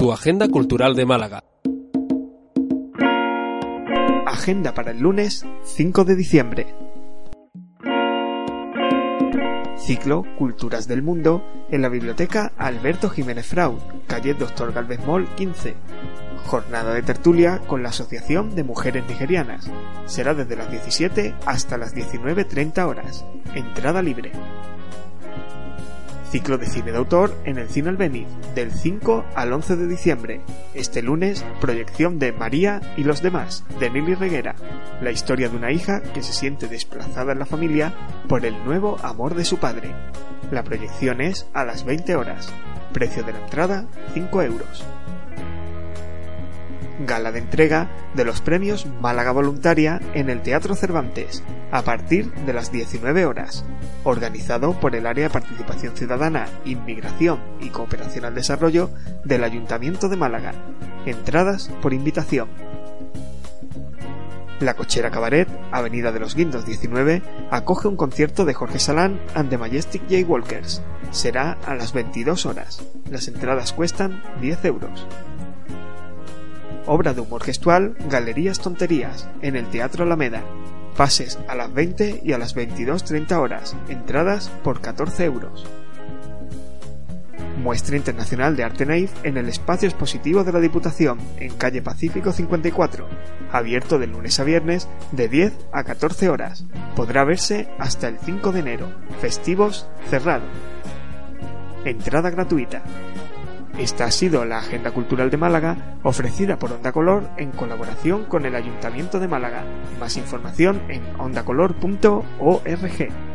Tu agenda cultural de Málaga. Agenda para el lunes 5 de diciembre. Ciclo Culturas del Mundo en la Biblioteca Alberto Jiménez Frau, calle Dr. Galvez Mall 15. Jornada de tertulia con la Asociación de Mujeres Nigerianas. Será desde las 17 hasta las 19.30 horas. Entrada libre. Ciclo de cine de autor en el Cine Albéniz, del 5 al 11 de diciembre. Este lunes, proyección de María y los demás, de Nelly Reguera. La historia de una hija que se siente desplazada en la familia por el nuevo amor de su padre. La proyección es a las 20 horas. Precio de la entrada, 5 euros gala de entrega de los premios Málaga Voluntaria en el Teatro Cervantes, a partir de las 19 horas, organizado por el Área de Participación Ciudadana, Inmigración y Cooperación al Desarrollo del Ayuntamiento de Málaga. Entradas por invitación. La Cochera Cabaret, Avenida de los Guindos 19, acoge un concierto de Jorge Salán and the Majestic J Walkers. Será a las 22 horas. Las entradas cuestan 10 euros obra de humor gestual Galerías Tonterías, en el Teatro Alameda. Pases a las 20 y a las 22.30 horas, entradas por 14 euros. Muestra Internacional de Arte Naif en el Espacio Expositivo de la Diputación, en calle Pacífico 54, abierto de lunes a viernes de 10 a 14 horas. Podrá verse hasta el 5 de enero. Festivos cerrado. Entrada gratuita. Esta ha sido la Agenda Cultural de Málaga, ofrecida por Onda Color en colaboración con el Ayuntamiento de Málaga. Más información en ondacolor.org.